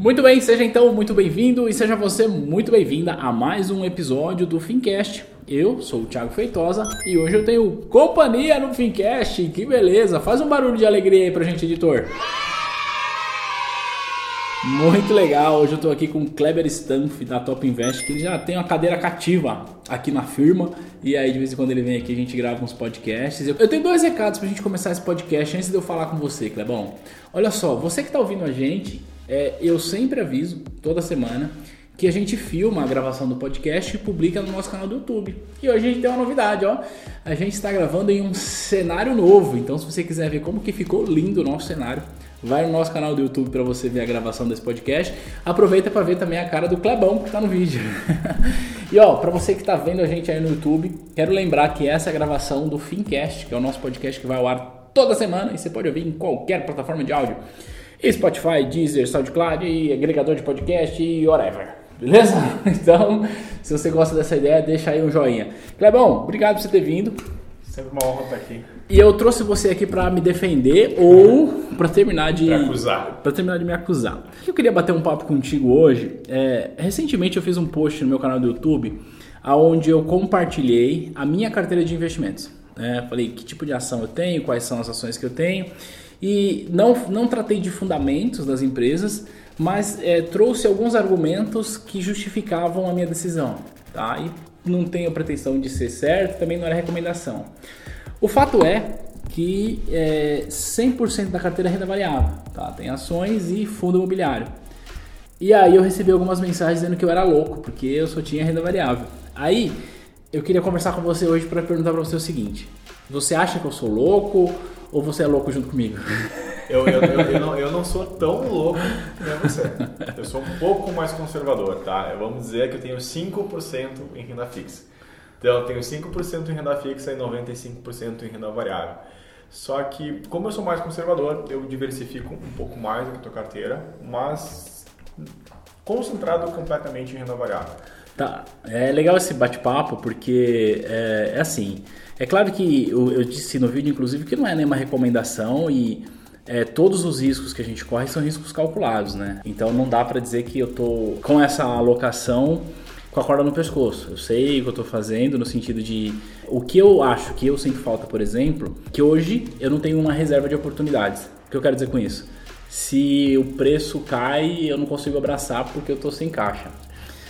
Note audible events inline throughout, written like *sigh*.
Muito bem, seja então muito bem-vindo e seja você muito bem-vinda a mais um episódio do Fincast. Eu sou o Thiago Feitosa e hoje eu tenho companhia no Fincast. Que beleza! Faz um barulho de alegria aí pra gente, editor. Muito legal, hoje eu estou aqui com o Kleber Stampf da Top Invest, que ele já tem uma cadeira cativa aqui na firma e aí de vez em quando ele vem aqui a gente grava uns podcasts. Eu tenho dois recados para a gente começar esse podcast antes de eu falar com você, Clebão. Olha só, você que está ouvindo a gente, é, eu sempre aviso, toda semana, que a gente filma a gravação do podcast e publica no nosso canal do YouTube. E hoje a gente tem uma novidade, ó. A gente está gravando em um cenário novo. Então, se você quiser ver como que ficou lindo o nosso cenário, vai no nosso canal do YouTube para você ver a gravação desse podcast. Aproveita para ver também a cara do Clebão que está no vídeo. *laughs* e ó, para você que está vendo a gente aí no YouTube, quero lembrar que essa é a gravação do Fincast, que é o nosso podcast que vai ao ar toda semana e você pode ouvir em qualquer plataforma de áudio. Spotify, Deezer, SoundCloud, agregador de podcast e whatever. Beleza? *laughs* Então, se você gosta dessa ideia, deixa aí um joinha. Clebão, obrigado por você ter vindo. Sempre uma honra estar aqui. E eu trouxe você aqui para me defender ou para terminar de me acusar. Para terminar de me acusar. Eu queria bater um papo contigo hoje. É, recentemente eu fiz um post no meu canal do YouTube, aonde eu compartilhei a minha carteira de investimentos. É, falei que tipo de ação eu tenho, quais são as ações que eu tenho e não, não tratei de fundamentos das empresas, mas é, trouxe alguns argumentos que justificavam a minha decisão. Tá? E não tenho pretensão de ser certo, também não era recomendação. O fato é que é, 100% da carteira é renda variável, tá? tem ações e fundo imobiliário. E aí eu recebi algumas mensagens dizendo que eu era louco, porque eu só tinha renda variável. Aí eu queria conversar com você hoje para perguntar para você o seguinte: você acha que eu sou louco ou você é louco junto comigo? Eu, eu, eu, eu, não, eu não sou tão louco como você. Eu sou um pouco mais conservador, tá? Vamos dizer que eu tenho 5% em renda fixa. Então, eu tenho 5% em renda fixa e 95% em renda variável. Só que, como eu sou mais conservador, eu diversifico um pouco mais a tua carteira, mas concentrado completamente em renda variável. Tá, é legal esse bate-papo porque é, é assim. É claro que eu, eu, disse no vídeo, inclusive, que não é nenhuma recomendação e é, todos os riscos que a gente corre são riscos calculados, né? Então não dá para dizer que eu tô com essa alocação com a corda no pescoço. Eu sei o que eu estou fazendo no sentido de o que eu acho que eu sinto falta, por exemplo, que hoje eu não tenho uma reserva de oportunidades. O que eu quero dizer com isso? Se o preço cai, eu não consigo abraçar porque eu estou sem caixa.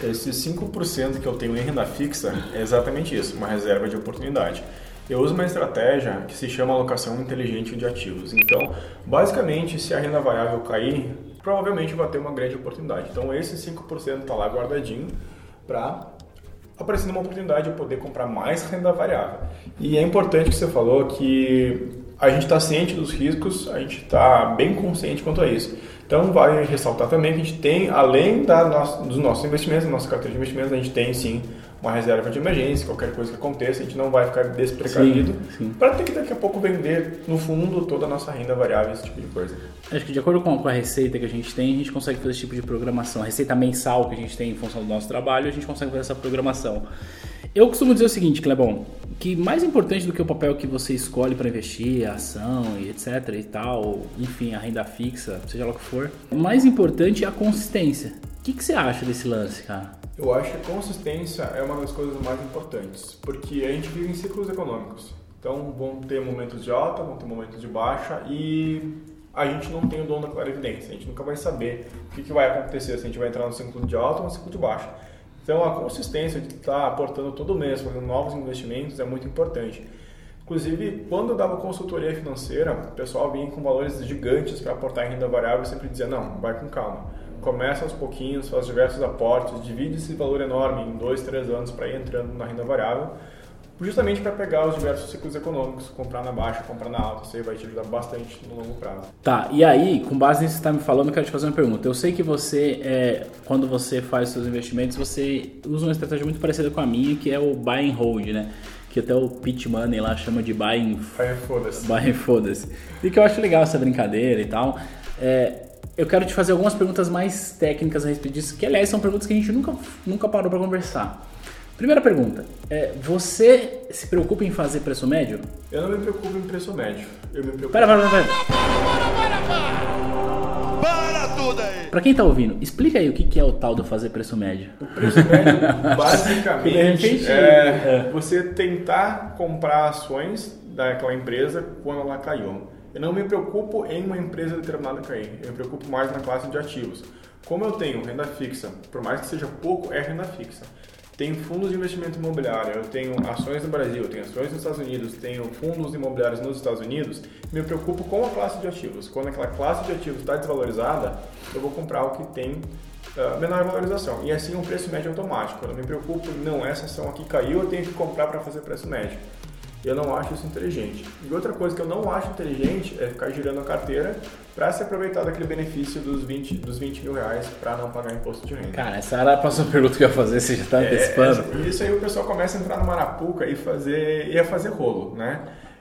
Esse 5% que eu tenho em renda fixa é exatamente isso, uma reserva de oportunidade. Eu uso uma estratégia que se chama alocação inteligente de ativos. Então, basicamente, se a renda variável cair, provavelmente vai ter uma grande oportunidade. Então, esse 5% está lá guardadinho para aparecer uma oportunidade de poder comprar mais renda variável. E é importante que você falou que a gente está ciente dos riscos, a gente está bem consciente quanto a isso. Então, vale ressaltar também que a gente tem, além da dos nossos investimentos, da nossa carteira de investimentos, a gente tem sim uma reserva de emergência, qualquer coisa que aconteça, a gente não vai ficar desprecavido para ter que daqui a pouco vender no fundo toda a nossa renda variável, esse tipo de coisa. Acho que de acordo com a receita que a gente tem, a gente consegue fazer esse tipo de programação. A receita mensal que a gente tem em função do nosso trabalho, a gente consegue fazer essa programação. Eu costumo dizer o seguinte, Clebão, que mais importante do que o papel que você escolhe para investir, a ação e etc e tal, enfim, a renda fixa, seja lá o que for, mais importante é a consistência. O que, que você acha desse lance, cara? Eu acho que a consistência é uma das coisas mais importantes, porque a gente vive em ciclos econômicos. Então vão ter momentos de alta, vão ter momentos de baixa e a gente não tem o dom da clarividência. A gente nunca vai saber o que, que vai acontecer se a gente vai entrar no ciclo de alta ou no ciclo de baixa. Então, a consistência de estar aportando todo mês, fazendo novos investimentos, é muito importante. Inclusive, quando eu dava consultoria financeira, o pessoal vinha com valores gigantes para aportar em renda variável e sempre dizia: não, vai com calma. Começa aos pouquinhos, faz diversos aportes, divide esse valor enorme em dois, três anos para ir entrando na renda variável, justamente para pegar os diversos ciclos econômicos, comprar na baixa, comprar na alta, isso aí vai te ajudar bastante no longo prazo. Tá, e aí, com base nisso que você está me falando, eu quero te fazer uma pergunta. Eu sei que você, é, quando você faz seus investimentos, você usa uma estratégia muito parecida com a minha, que é o buy and hold, né? Que até o Pete Money lá chama de buy and... Buy and foda-se. Buy and foda-se. E que eu acho legal essa brincadeira e tal. É, eu quero te fazer algumas perguntas mais técnicas a respeito disso, que aliás são perguntas que a gente nunca, nunca parou para conversar. Primeira pergunta, é, você se preocupa em fazer preço médio? Eu não me preocupo em preço médio. Eu me preocupo. Pera, pera, pera. Para, para, para! Para tudo aí! Pra quem tá ouvindo, explica aí o que é o tal do fazer preço médio. O preço médio, *laughs* basicamente, repente, é, é você tentar comprar ações daquela empresa quando ela caiu. Eu não me preocupo em uma empresa determinada cair, eu me preocupo mais na classe de ativos. Como eu tenho renda fixa, por mais que seja pouco, é renda fixa. Tenho fundos de investimento imobiliário, eu tenho ações no Brasil, tenho ações nos Estados Unidos, tenho fundos imobiliários nos Estados Unidos, me preocupo com a classe de ativos. Quando aquela classe de ativos está desvalorizada, eu vou comprar o que tem uh, menor valorização. E assim um preço médio automático. Eu não me preocupo, não, essa ação aqui caiu, eu tenho que comprar para fazer preço médio. Eu não acho isso inteligente. E outra coisa que eu não acho inteligente é ficar girando a carteira para se aproveitar daquele benefício dos 20, dos 20 mil reais para não pagar imposto de renda. Cara, essa era a próxima *laughs* pergunta que eu ia fazer, você já está é, antecipando. É, isso aí o pessoal começa a entrar no marapuca e fazer, e a fazer rolo, né?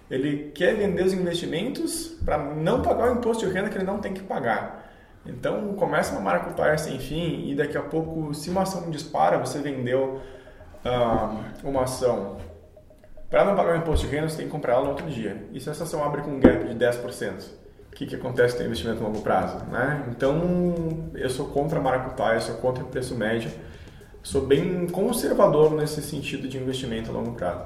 Ele quer vender os investimentos para não pagar o imposto de renda que ele não tem que pagar. Então começa uma maracutaia sem fim e daqui a pouco, se uma ação dispara, você vendeu uh, uma ação para não pagar o imposto de renda, você tem que comprar ela no outro dia. E se essa ação abre com um gap de 10%? O que, que acontece com o investimento a longo prazo? Né? Então, eu sou contra maracutaia, eu sou contra o preço médio. Sou bem conservador nesse sentido de investimento a longo prazo.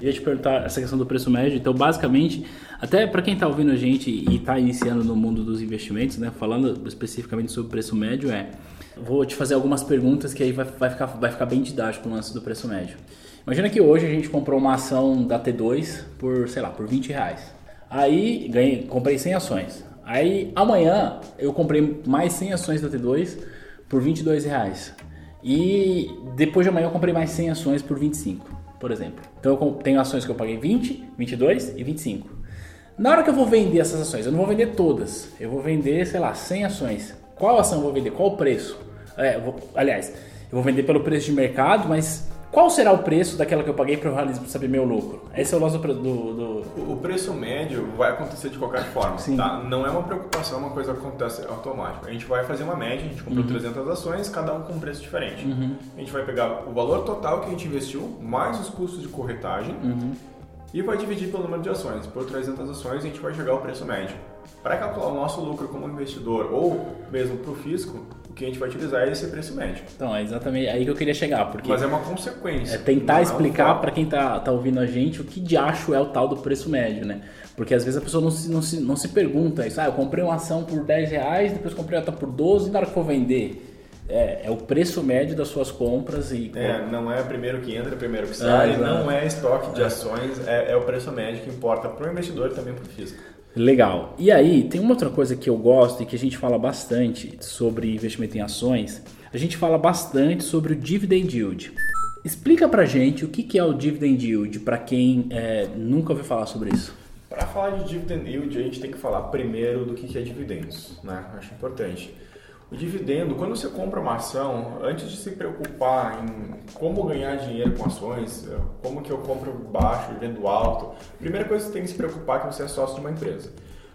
Ia te perguntar essa questão do preço médio. Então, basicamente, até para quem está ouvindo a gente e está iniciando no mundo dos investimentos, né, falando especificamente sobre preço médio, é vou te fazer algumas perguntas que aí vai, vai, ficar, vai ficar bem didático o lance do preço médio. Imagina que hoje a gente comprou uma ação da T2 por, sei lá, por 20 reais. Aí ganhei, comprei 100 ações. Aí amanhã eu comprei mais 100 ações da T2 por 22 reais. E depois de amanhã eu comprei mais 100 ações por 25, por exemplo. Então eu tenho ações que eu paguei 20, 22 e 25. Na hora que eu vou vender essas ações, eu não vou vender todas. Eu vou vender, sei lá, 100 ações. Qual ação eu vou vender? Qual o preço? É, eu vou, aliás, eu vou vender pelo preço de mercado, mas qual será o preço daquela que eu paguei para o saber meu lucro? Esse é o nosso do, do, O preço médio vai acontecer de qualquer forma, Sim. tá? Não é uma preocupação, é uma coisa que acontece automático. A gente vai fazer uma média, a gente comprou uhum. 300 ações, cada um com um preço diferente. Uhum. A gente vai pegar o valor total que a gente investiu, mais os custos de corretagem, uhum. e vai dividir pelo número de ações. Por 300 ações, a gente vai chegar ao preço médio. Para calcular o nosso lucro como investidor ou mesmo para o fisco, o que a gente vai utilizar é esse preço médio. Então, é exatamente aí que eu queria chegar. Porque Mas é uma consequência. É tentar explicar para quem tá, tá ouvindo a gente o que de acho é o tal do preço médio, né? Porque às vezes a pessoa não se, não se, não se pergunta isso. Ah, eu comprei uma ação por 10 reais, depois comprei outra por 12 e na hora que for vender. É, é, o preço médio das suas compras e. É, não é o primeiro que entra, o primeiro que sai, ah, não é estoque de ações, é, é, o preço médio que importa para o investidor e também para o físico. Legal. E aí, tem uma outra coisa que eu gosto e que a gente fala bastante sobre investimento em ações. A gente fala bastante sobre o dividend yield. Explica pra gente o que é o dividend yield para quem é, nunca ouviu falar sobre isso. Para falar de dividend yield, a gente tem que falar primeiro do que é dividendos, né? Acho importante. O dividendo, quando você compra uma ação, antes de se preocupar em como ganhar dinheiro com ações, eh, como que eu compro baixo e vendo alto, a primeira coisa que você tem que se preocupar é que você é sócio de uma empresa.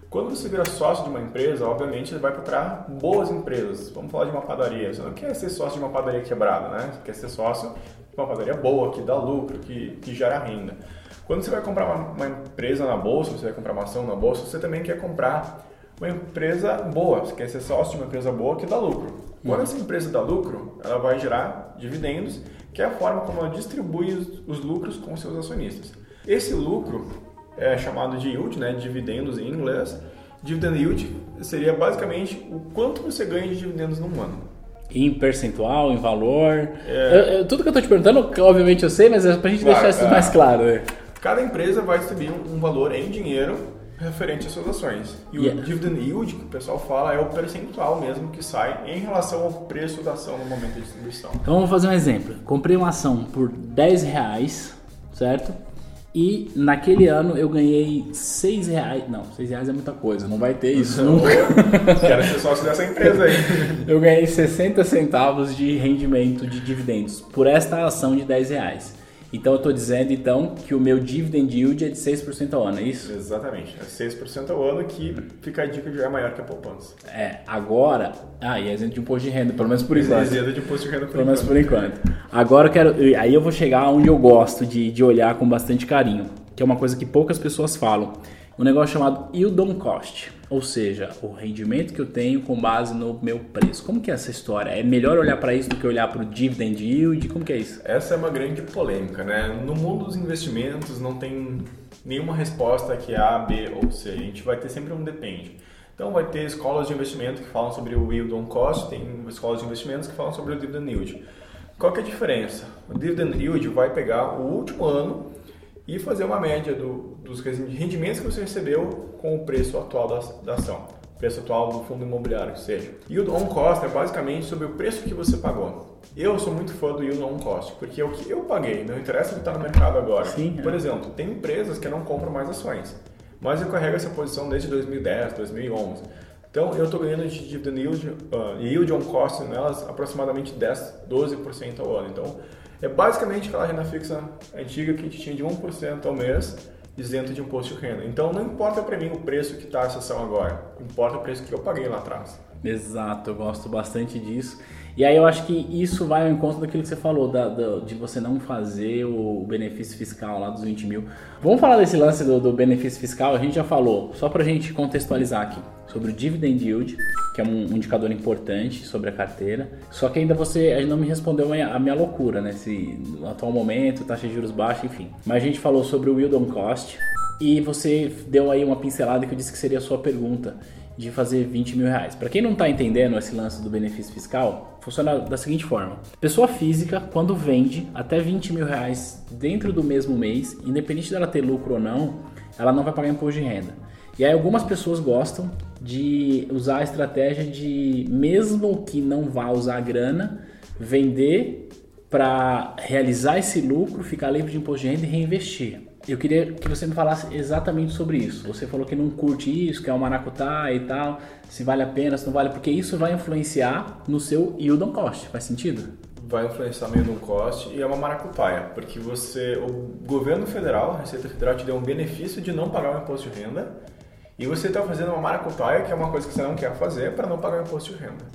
Quando você vira sócio de uma empresa, obviamente você vai procurar boas empresas. Vamos falar de uma padaria. Você não quer ser sócio de uma padaria quebrada, né? Você quer ser sócio de uma padaria boa, que dá lucro, que, que gera renda. Quando você vai comprar uma, uma empresa na bolsa, você vai comprar uma ação na bolsa, você também quer comprar uma empresa boa, você quer ser sócio de uma empresa boa que dá lucro. Quando essa empresa dá lucro, ela vai gerar dividendos, que é a forma como ela distribui os lucros com seus acionistas. Esse lucro é chamado de yield, né, dividendos em inglês. Dividend yield seria basicamente o quanto você ganha de dividendos num ano. Em percentual, em valor. É... Eu, eu, tudo que eu estou te perguntando, obviamente eu sei, mas é para a gente claro, deixar isso é... mais claro. Né? Cada empresa vai distribuir um valor em dinheiro referente às suas ações. E yeah. o dividend yield, que o pessoal fala, é o percentual mesmo que sai em relação ao preço da ação no momento de distribuição. Então vamos fazer um exemplo. Comprei uma ação por 10 reais, certo? E naquele ano eu ganhei 6 reais. Não, 6 reais é muita coisa, não vai ter isso nunca. *laughs* Quero ser sócio dessa empresa aí. *laughs* eu ganhei 60 centavos de rendimento de dividendos por esta ação de 10 reais. Então eu estou dizendo então que o meu dividend yield é de 6% ao ano, é isso? Exatamente, é 6% ao ano que fica a dica de é maior que a poupança. É, agora, ah, e é isento de imposto de renda, pelo menos por enquanto. Isento de imposto de renda por pelo menos por enquanto. Agora eu quero, aí eu vou chegar onde eu gosto de, de olhar com bastante carinho, que é uma coisa que poucas pessoas falam um negócio chamado yield on cost, ou seja, o rendimento que eu tenho com base no meu preço. Como que é essa história? É melhor olhar para isso do que olhar para o dividend yield? Como que é isso? Essa é uma grande polêmica, né? No mundo dos investimentos não tem nenhuma resposta que é A, B ou C. A gente vai ter sempre um depende. Então vai ter escolas de investimento que falam sobre o yield on cost, tem escolas de investimentos que falam sobre o dividend yield. Qual que é a diferença? O dividend yield vai pegar o último ano e fazer uma média do, dos rendimentos que você recebeu com o preço atual da, da ação, preço atual do fundo imobiliário, que seja. Yield on cost é basicamente sobre o preço que você pagou. Eu sou muito fã do yield on cost, porque é o que eu paguei, não interessa o que está no mercado agora. Sim, Por é. exemplo, tem empresas que não compram mais ações, mas eu carrego essa posição desde 2010, 2011. Então, eu estou ganhando de dividend yield, uh, yield on cost nelas aproximadamente 10, 12% ao ano. Então, é basicamente aquela renda fixa antiga que a gente tinha de 1% ao mês, isento de imposto de renda. Então não importa para mim o preço que está a ação agora, importa o preço que eu paguei lá atrás. Exato, eu gosto bastante disso. E aí eu acho que isso vai ao encontro daquilo que você falou, da, da, de você não fazer o benefício fiscal lá dos 20 mil. Vamos falar desse lance do, do benefício fiscal, a gente já falou, só para a gente contextualizar aqui, sobre o dividend yield, que é um, um, indicador importante sobre a carteira. Só que ainda você ainda não me respondeu a minha, a minha loucura, né? Se no atual momento, taxa de juros baixa, enfim. Mas a gente falou sobre o yield on cost e você deu aí uma pincelada que eu disse que seria a sua pergunta de fazer 20 mil reais. Para quem não está entendendo esse lance do benefício fiscal, funciona da seguinte forma: pessoa física, quando vende até 20 mil reais dentro do mesmo mês, independente dela ter lucro ou não, ela não vai pagar imposto de renda. E aí algumas pessoas gostam de usar a estratégia de, mesmo que não vá usar a grana, vender para realizar esse lucro, ficar livre de imposto de renda e reinvestir. Eu queria que você me falasse exatamente sobre isso. Você falou que não curte isso, que é o maracutá e tal, se vale a pena, se não vale, porque isso vai influenciar no seu yield on cost. Faz sentido? Vai influenciar no yield on cost e é uma maracutaia, porque você, o governo federal, a Receita Federal te deu um benefício de não pagar o imposto de renda e você está fazendo uma maracutaia, que é uma coisa que você não quer fazer para não pagar o imposto de renda.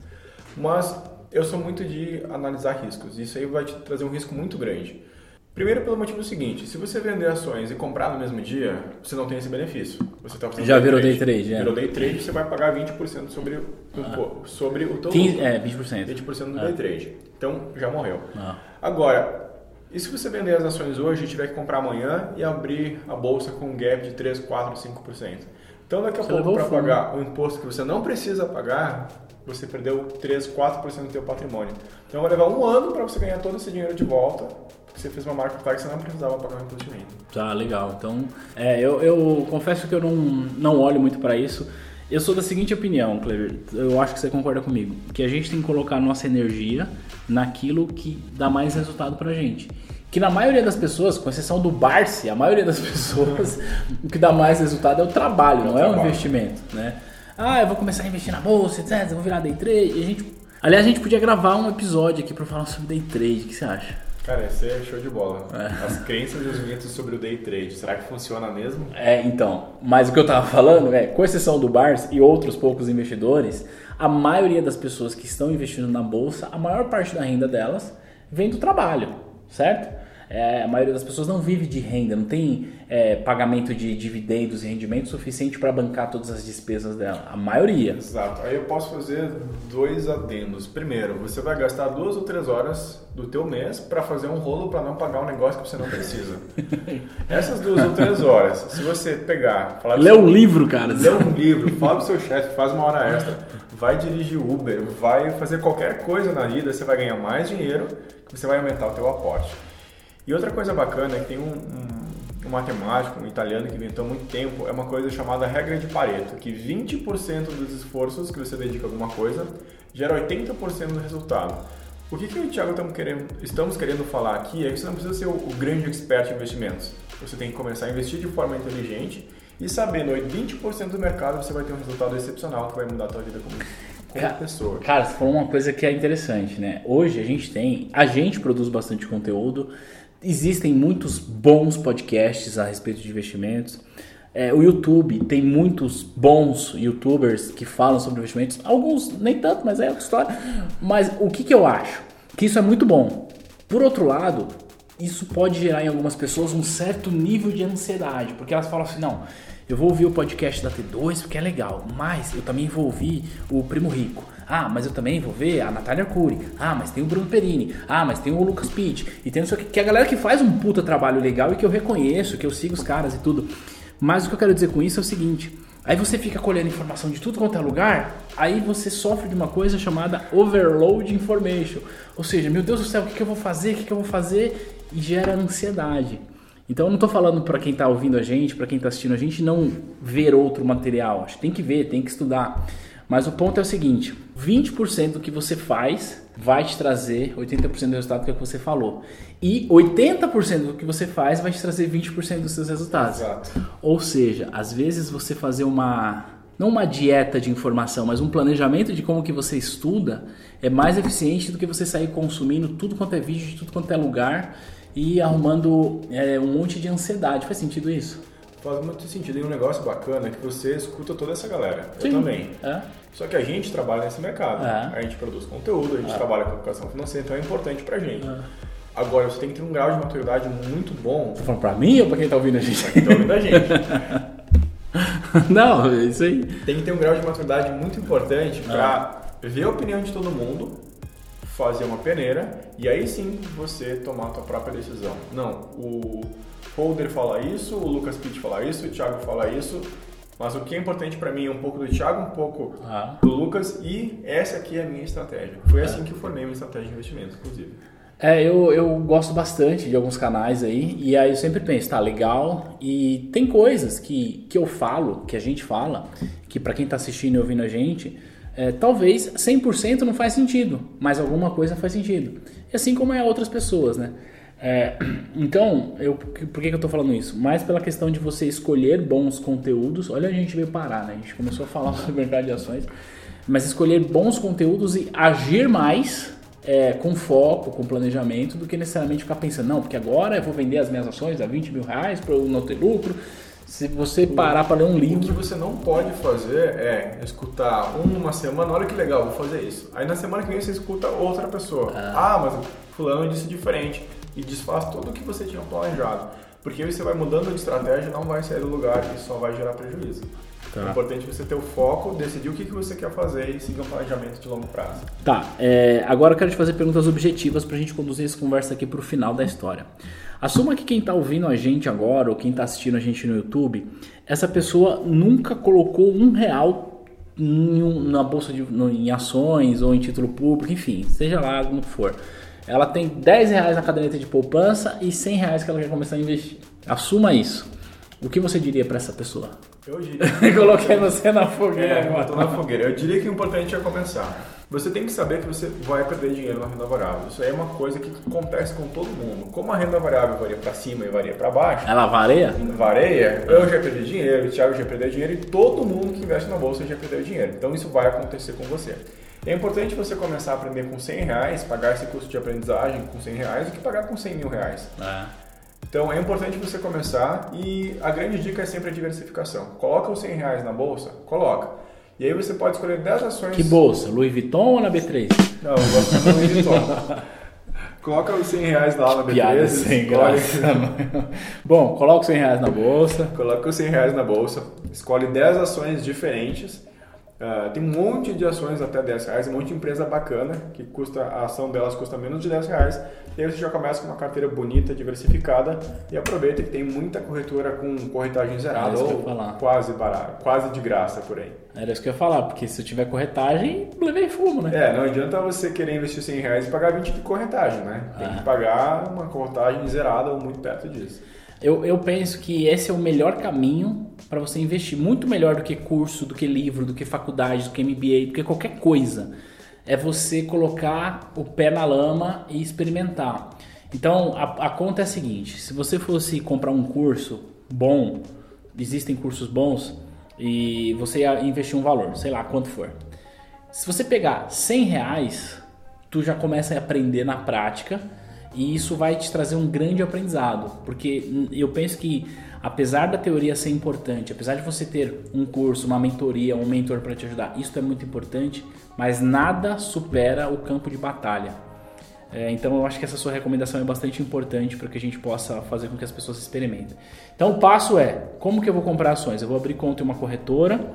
Mas eu sou muito de analisar riscos. Isso aí vai te trazer um risco muito grande. Primeiro pelo motivo seguinte, se você vender ações e comprar no mesmo dia, você não tem esse benefício. Você tá Já day virou day trade, é. Virou day trade, você vai pagar 20% sobre o, ah. sobre o teu 15, É, 20%. 20% do ah. day trade. Então, já morreu. Ah. Agora, e se você vender as ações hoje e tiver que comprar amanhã e abrir a bolsa com um gap de 3, 4, 5%? Então, daqui a você pouco, para pagar o imposto que você não precisa pagar, você perdeu 3, 4% do seu patrimônio. Então, vai levar um ano para você ganhar todo esse dinheiro de volta, você fez uma marca que você não precisava pagar o imposto de renda. Tá, legal. Então, é, eu, eu confesso que eu não, não olho muito para isso. Eu sou da seguinte opinião, Cleber, eu acho que você concorda comigo, que a gente tem que colocar nossa energia naquilo que dá mais resultado pra gente que na maioria das pessoas, com exceção do Barsi, a maioria das *laughs* pessoas, o que dá mais resultado é o trabalho, não é o investimento, né? Ah, eu vou começar a investir na bolsa, etc, vou virar day trade. A gente, aliás, a gente podia gravar um episódio aqui para falar sobre day trade. O que você acha? Cara, esse é show de bola. É. As crenças e os mitos sobre o day trade. Será que funciona mesmo? É, então. Mas o que eu tava falando é, com exceção do Bars e outros poucos investidores, a maioria das pessoas que estão investindo na bolsa, a maior parte da renda delas vem do trabalho, certo? É, a maioria das pessoas não vive de renda, não tem é, pagamento de dividendos e rendimento suficiente para bancar todas as despesas dela. A maioria. Exato. Aí eu posso fazer dois adendos. Primeiro, você vai gastar duas ou três horas do teu mês para fazer um rolo para não pagar um negócio que você não precisa. *laughs* Essas duas ou três horas, se você pegar, falar lê um livro, cara. Lê um livro, fala pro seu chefe, faz uma hora extra, vai dirigir Uber, vai fazer qualquer coisa na vida, você vai ganhar mais dinheiro, você vai aumentar o teu aporte. E outra coisa bacana é que tem um, um, um matemático, um italiano que inventou há muito tempo, é uma coisa chamada regra de Pareto, que 20% dos esforços que você dedica a alguma coisa gera 80% do resultado. O que, que eu e o Thiago estamos querendo, estamos querendo falar aqui é que você não precisa ser o, o grande expert em investimentos. Você tem que começar a investir de forma inteligente e sabendo 20% do mercado você vai ter um resultado excepcional que vai mudar a tua vida como, como Ca- pessoa. Cara, você falou uma coisa que é interessante, né? Hoje a gente tem, a gente produz bastante conteúdo, existem muitos bons podcasts a respeito de investimentos. É, o YouTube tem muitos bons youtubers que falam sobre investimentos, alguns nem tanto, mas é outra história. Mas o que, que eu acho? Que isso é muito bom. Por outro lado, isso pode gerar em algumas pessoas um certo nível de ansiedade, porque elas falam assim: não, eu vou ouvir o podcast da T2 porque é legal, mas eu também vou ouvir o Primo Rico. Ah, mas eu também vou ver a Natália Arcuri. Ah, mas tem o Bruno Perini. Ah, mas tem o Lucas Pitt. E tem não sei o que, que é a galera que faz um puta trabalho legal e que eu reconheço, que eu sigo os caras e tudo. Mas o que eu quero dizer com isso é o seguinte: aí você fica colhendo informação de tudo quanto é lugar, aí você sofre de uma coisa chamada overload information. Ou seja, meu Deus do céu, o que, que eu vou fazer? O que, que eu vou fazer? E gera ansiedade. Então eu não tô falando para quem tá ouvindo a gente, para quem tá assistindo a gente, não ver outro material. Acho que tem que ver, tem que estudar. Mas o ponto é o seguinte: 20% do que você faz vai te trazer 80% do resultado que é que você falou. E 80% do que você faz vai te trazer 20% dos seus resultados. Exato. Ou seja, às vezes você fazer uma não uma dieta de informação, mas um planejamento de como que você estuda é mais eficiente do que você sair consumindo tudo quanto é vídeo de tudo quanto é lugar e arrumando é, um monte de ansiedade. Faz sentido isso? Faz muito sentido. E um negócio bacana é que você escuta toda essa galera. Sim. Eu também. É. Só que a gente trabalha nesse mercado. É. A gente produz conteúdo, a gente trabalha com educação financeira, então é importante pra gente. É. Agora, você tem que ter um grau de maturidade muito bom Tá falando pra mim ou pra quem tá ouvindo a gente? pra quem tá ouvindo a gente. *laughs* não, é isso aí. Tem que ter um grau de maturidade muito importante pra ver a opinião de todo mundo, fazer uma peneira e aí sim você tomar a tua própria decisão. Não, o Holder fala isso, o Lucas Pitt fala isso, o Thiago fala isso, mas o que é importante pra mim é um pouco do Thiago, um pouco Ah. do Lucas e essa aqui é a minha estratégia. Foi assim que eu formei minha estratégia de investimento, inclusive. É, eu, eu gosto bastante de alguns canais aí, e aí eu sempre penso, tá legal, e tem coisas que, que eu falo, que a gente fala, que pra quem tá assistindo e ouvindo a gente, é, talvez 100% não faz sentido, mas alguma coisa faz sentido. E assim como é outras pessoas, né? É, *clears throat* então, eu, por que, que eu tô falando isso? Mais pela questão de você escolher bons conteúdos. Olha, a gente veio parar, né? A gente começou a falar *laughs* sobre mercado de ações, mas escolher bons conteúdos e agir mais é, com foco, com planejamento, do que necessariamente ficar pensando, não, porque agora eu vou vender as minhas ações a 20 mil reais para eu não ter lucro. Se você parar para ler um O que livro. você não pode fazer é escutar um numa semana, olha que legal, vou fazer isso. Aí na semana que vem você escuta outra pessoa. Ah, mas fulano disse diferente. E desfaz tudo o que você tinha planejado. Porque aí você vai mudando de estratégia, não vai sair do lugar e só vai gerar prejuízo. Tá. É importante você ter o foco, decidir o que que você quer fazer e seguir um planejamento de longo prazo. Tá, é, agora eu quero te fazer perguntas objetivas para a gente conduzir essa conversa aqui para o final da história. Assuma que quem está ouvindo a gente agora ou quem está assistindo a gente no YouTube, essa pessoa nunca colocou um real em na bolsa de, em ações ou em título público, enfim, seja lá como for. Ela tem 10 reais na caderneta de poupança e 100 reais que ela quer começar a investir. Assuma isso. O que você diria para essa pessoa? Eu diria. *laughs* Coloquei você na fogueira É, agora. tô na fogueira. Eu diria que o importante é começar. Você tem que saber que você vai perder dinheiro na renda variável. Isso aí é uma coisa que acontece com todo mundo. Como a renda variável varia para cima e varia para baixo, Ela vareia? vareia, eu já perdi dinheiro, o Thiago já perdeu dinheiro e todo mundo que investe na bolsa já perdeu dinheiro. Então isso vai acontecer com você. É importante você começar a aprender com 100 reais, pagar esse custo de aprendizagem com 100 reais, do que pagar com 100 mil reais. É. Então é importante você começar e a grande dica é sempre a diversificação. Coloca os 100 reais na bolsa, coloca. E aí você pode escolher 10 ações. Que bolsa? Louis Vuitton ou na B3? Não, eu gosto de Louis Vuitton. Coloca os 100 reais lá na B13. Piada sem graça. mano. Bom, coloca os 100 reais na bolsa. Coloca os 100 reais na bolsa, escolhe 10 ações diferentes. Ah, tem um monte de ações até 10 reais, um monte de empresa bacana que custa a ação delas custa menos de 10 reais. E aí você já começa com uma carteira bonita, diversificada e aproveita que tem muita corretora com corretagem zerada ou quase barato, quase de graça por aí. Era isso que eu ia falar, porque se eu tiver corretagem, levei fumo, né? É, não adianta você querer investir 100 reais e pagar 20 de corretagem, né? Tem Ah. que pagar uma corretagem zerada ou muito perto disso. Eu, eu penso que esse é o melhor caminho para você investir. Muito melhor do que curso, do que livro, do que faculdade, do que MBA, do que qualquer coisa. É você colocar o pé na lama e experimentar. Então a, a conta é a seguinte: se você fosse comprar um curso bom, existem cursos bons e você investir um valor, sei lá quanto for. Se você pegar 100 reais, tu já começa a aprender na prática e isso vai te trazer um grande aprendizado, porque eu penso que apesar da teoria ser importante, apesar de você ter um curso, uma mentoria, um mentor para te ajudar, isso é muito importante, mas nada supera o campo de batalha. É, então eu acho que essa sua recomendação é bastante importante para que a gente possa fazer com que as pessoas experimentem. Então o passo é, como que eu vou comprar ações? Eu vou abrir conta em uma corretora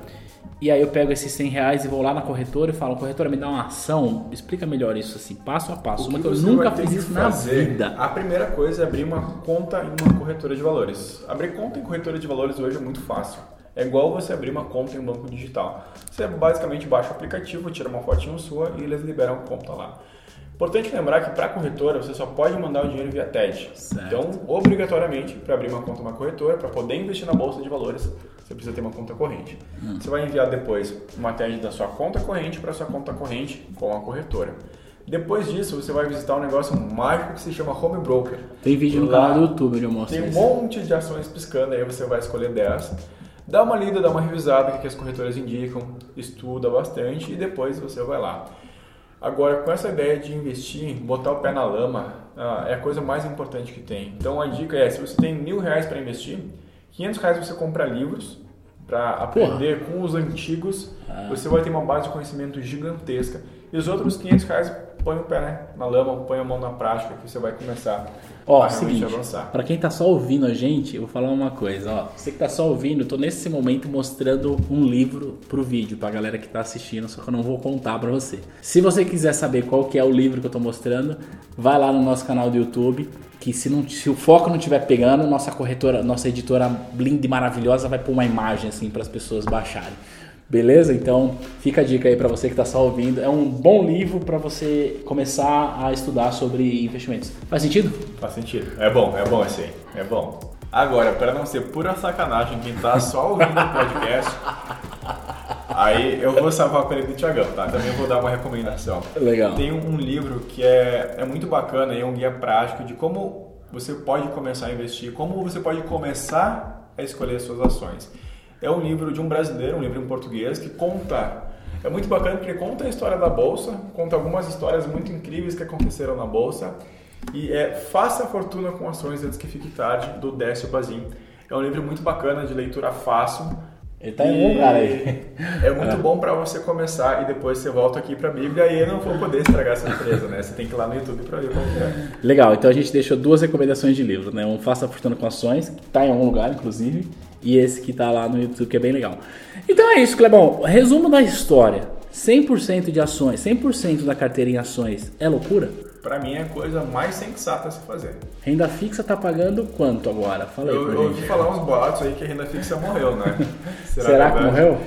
e aí eu pego esses 100 reais e vou lá na corretora e falo, corretora, me dá uma ação. Explica melhor isso assim, passo a passo. Uma que eu nunca fiz isso na vida. A primeira coisa é abrir uma conta em uma corretora de valores. Abrir conta em corretora de valores hoje é muito fácil. É igual você abrir uma conta em um banco digital. Você basicamente baixa o aplicativo, tira uma fotinho sua e eles liberam a conta lá. Importante lembrar que para a corretora você só pode mandar o dinheiro via TED. Certo. Então, obrigatoriamente, para abrir uma conta uma corretora, para poder investir na bolsa de valores, você precisa ter uma conta corrente. Hum. Você vai enviar depois uma TED da sua conta corrente para sua conta corrente com a corretora. Depois disso, você vai visitar um negócio mágico que se chama Home Broker. Tem vídeo no canal do YouTube eu mostro Tem um monte de ações piscando, aí você vai escolher 10. Dá uma lida, dá uma revisada, o que as corretoras indicam, estuda bastante e depois você vai lá. Agora, com essa ideia de investir, botar o pé na lama, ah, é a coisa mais importante que tem. Então, a dica é, se você tem mil reais para investir, 500 reais você compra livros para aprender Porra. com os antigos, ah. você vai ter uma base de conhecimento gigantesca. E os outros 500 reais põe o pé né, na lama, põe a mão na prática que você vai começar ó, a seguinte, avançar. Para quem tá só ouvindo a gente, eu vou falar uma coisa, ó. Você que tá só ouvindo, eu tô nesse momento mostrando um livro pro vídeo pra galera que tá assistindo, só que eu não vou contar para você. Se você quiser saber qual que é o livro que eu tô mostrando, vai lá no nosso canal do YouTube, que se, não, se o foco não estiver pegando, nossa corretora, nossa editora linda e maravilhosa vai pôr uma imagem assim para as pessoas baixarem. Beleza? Então fica a dica aí para você que está só ouvindo. É um bom livro para você começar a estudar sobre investimentos. Faz sentido? Faz sentido. É bom, é bom esse aí. É bom. Agora, para não ser pura sacanagem quem está só ouvindo o podcast, aí eu vou salvar a pele do Tiagão, tá? Também vou dar uma recomendação. Legal. Tem um livro que é, é muito bacana e é um guia prático de como você pode começar a investir, como você pode começar a escolher suas ações é um livro de um brasileiro, um livro em português, que conta. É muito bacana porque conta a história da bolsa, conta algumas histórias muito incríveis que aconteceram na bolsa. E é Faça a Fortuna com Ações Antes que Fique Tarde, do Décio Bazin. É um livro muito bacana, de leitura fácil. Ele tá em um lugar aí. É muito bom para você começar e depois você volta aqui para a Bíblia e eu não vou poder estragar essa empresa, né? Você tem que ir lá no YouTube para ver como é. Legal, então a gente deixou duas recomendações de livro, né? Um Faça a Fortuna com Ações, que tá em algum lugar, inclusive, e esse que está lá no YouTube, que é bem legal. Então é isso, Clebão. Resumo da história. 100% de ações, 100% da carteira em ações é loucura? Para mim é a coisa mais sensata a se fazer. Renda fixa tá pagando quanto agora? Fala aí Eu, eu ouvi falar uns boatos aí que a renda fixa morreu, né? *laughs* Será, Será que morreu?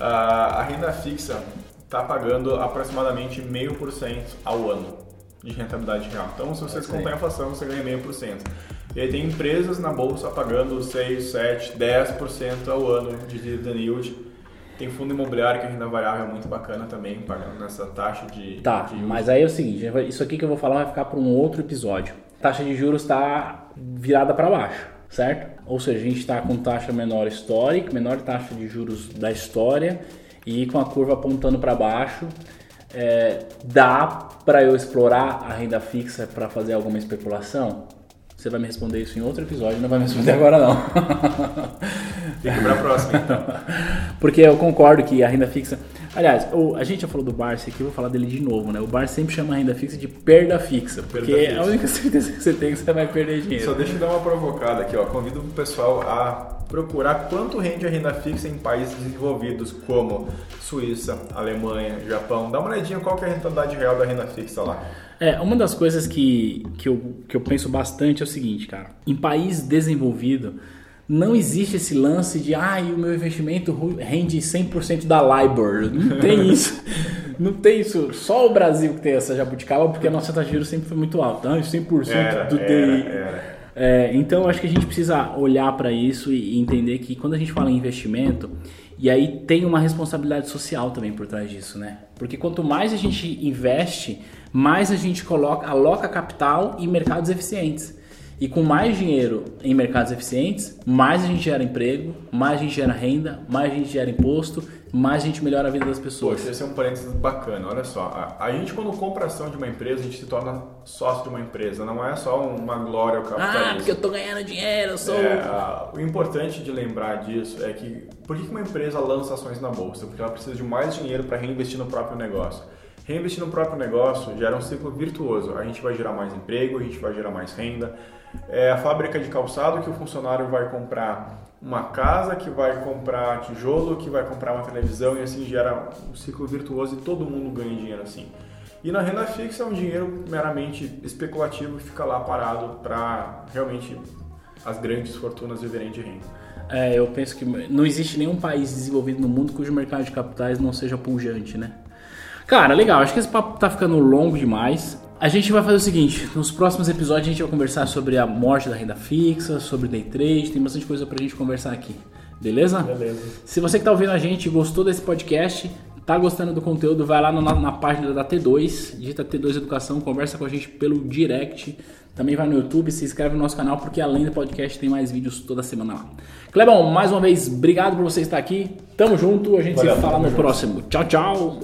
a renda fixa tá pagando aproximadamente 0,5% ao ano de rentabilidade real. Então, se vocês contar a inflação, você ganha 0,5%. E aí tem empresas na bolsa pagando 6, 7, 10% ao ano de dividend yield. Tem fundo imobiliário que a renda variável é muito bacana também, pagando nessa taxa de. Tá, de mas aí é o seguinte: isso aqui que eu vou falar vai ficar para um outro episódio. A taxa de juros está virada para baixo, certo? Ou seja, a gente está com taxa menor histórica, menor taxa de juros da história e com a curva apontando para baixo. É, dá para eu explorar a renda fixa para fazer alguma especulação? Você vai me responder isso em outro episódio, não vai me responder agora não. Fica para a próxima então. *laughs* Porque eu concordo que a renda fixa. Aliás, o, a gente já falou do Barça aqui, eu vou falar dele de novo, né? O Barça sempre chama a renda fixa de perda fixa, porque perda fixa. é a única *laughs* certeza que você tem que você vai perder dinheiro. Só deixa eu dar uma provocada aqui, ó. Convido o pessoal a procurar quanto rende a renda fixa em países desenvolvidos como Suíça, Alemanha, Japão. Dá uma olhadinha qual é a rentabilidade real da renda fixa lá. É, uma das coisas que, que, eu, que eu penso bastante é o seguinte, cara. Em país desenvolvido, não existe esse lance de ah, o meu investimento rende 100% da LIBOR. Não tem *laughs* isso. não tem isso. Só o Brasil que tem essa jabuticaba, porque a nossa taxa de juros sempre foi muito alta. Ah, 100% era, do DI. Era, era. É, então, acho que a gente precisa olhar para isso e entender que quando a gente fala em investimento, E aí tem uma responsabilidade social também por trás disso, né? Porque quanto mais a gente investe, mais a gente coloca, aloca capital em mercados eficientes. E com mais dinheiro em mercados eficientes, mais a gente gera emprego, mais a gente gera renda, mais a gente gera imposto, mais a gente melhora a vida das pessoas. Poxa, esse é um parênteses bacana. Olha só, a, a gente quando compra ação de uma empresa, a gente se torna sócio de uma empresa. Não é só uma glória ao capitalismo. Ah, porque eu tô ganhando dinheiro, eu sou... É, a, o importante de lembrar disso é que por que uma empresa lança ações na bolsa? Porque ela precisa de mais dinheiro para reinvestir no próprio negócio. Reinvestir no próprio negócio gera um ciclo virtuoso. A gente vai gerar mais emprego, a gente vai gerar mais renda. É a fábrica de calçado que o funcionário vai comprar uma casa, que vai comprar tijolo, que vai comprar uma televisão e assim gera um ciclo virtuoso e todo mundo ganha dinheiro assim. E na renda fixa é um dinheiro meramente especulativo que fica lá parado para realmente as grandes fortunas viverem de renda. É, eu penso que não existe nenhum país desenvolvido no mundo cujo mercado de capitais não seja pujante, né? Cara, legal, acho que esse papo tá ficando longo demais. A gente vai fazer o seguinte, nos próximos episódios a gente vai conversar sobre a morte da renda fixa, sobre day trade, tem bastante coisa pra gente conversar aqui. Beleza? Beleza. Se você que tá ouvindo a gente gostou desse podcast, tá gostando do conteúdo, vai lá na, na página da T2, digita T2 Educação, conversa com a gente pelo direct. Também vai no YouTube, se inscreve no nosso canal, porque além do podcast tem mais vídeos toda semana lá. Clebão, mais uma vez, obrigado por você estar aqui. Tamo junto, a gente Valeu, se fala no junto. próximo. Tchau, tchau.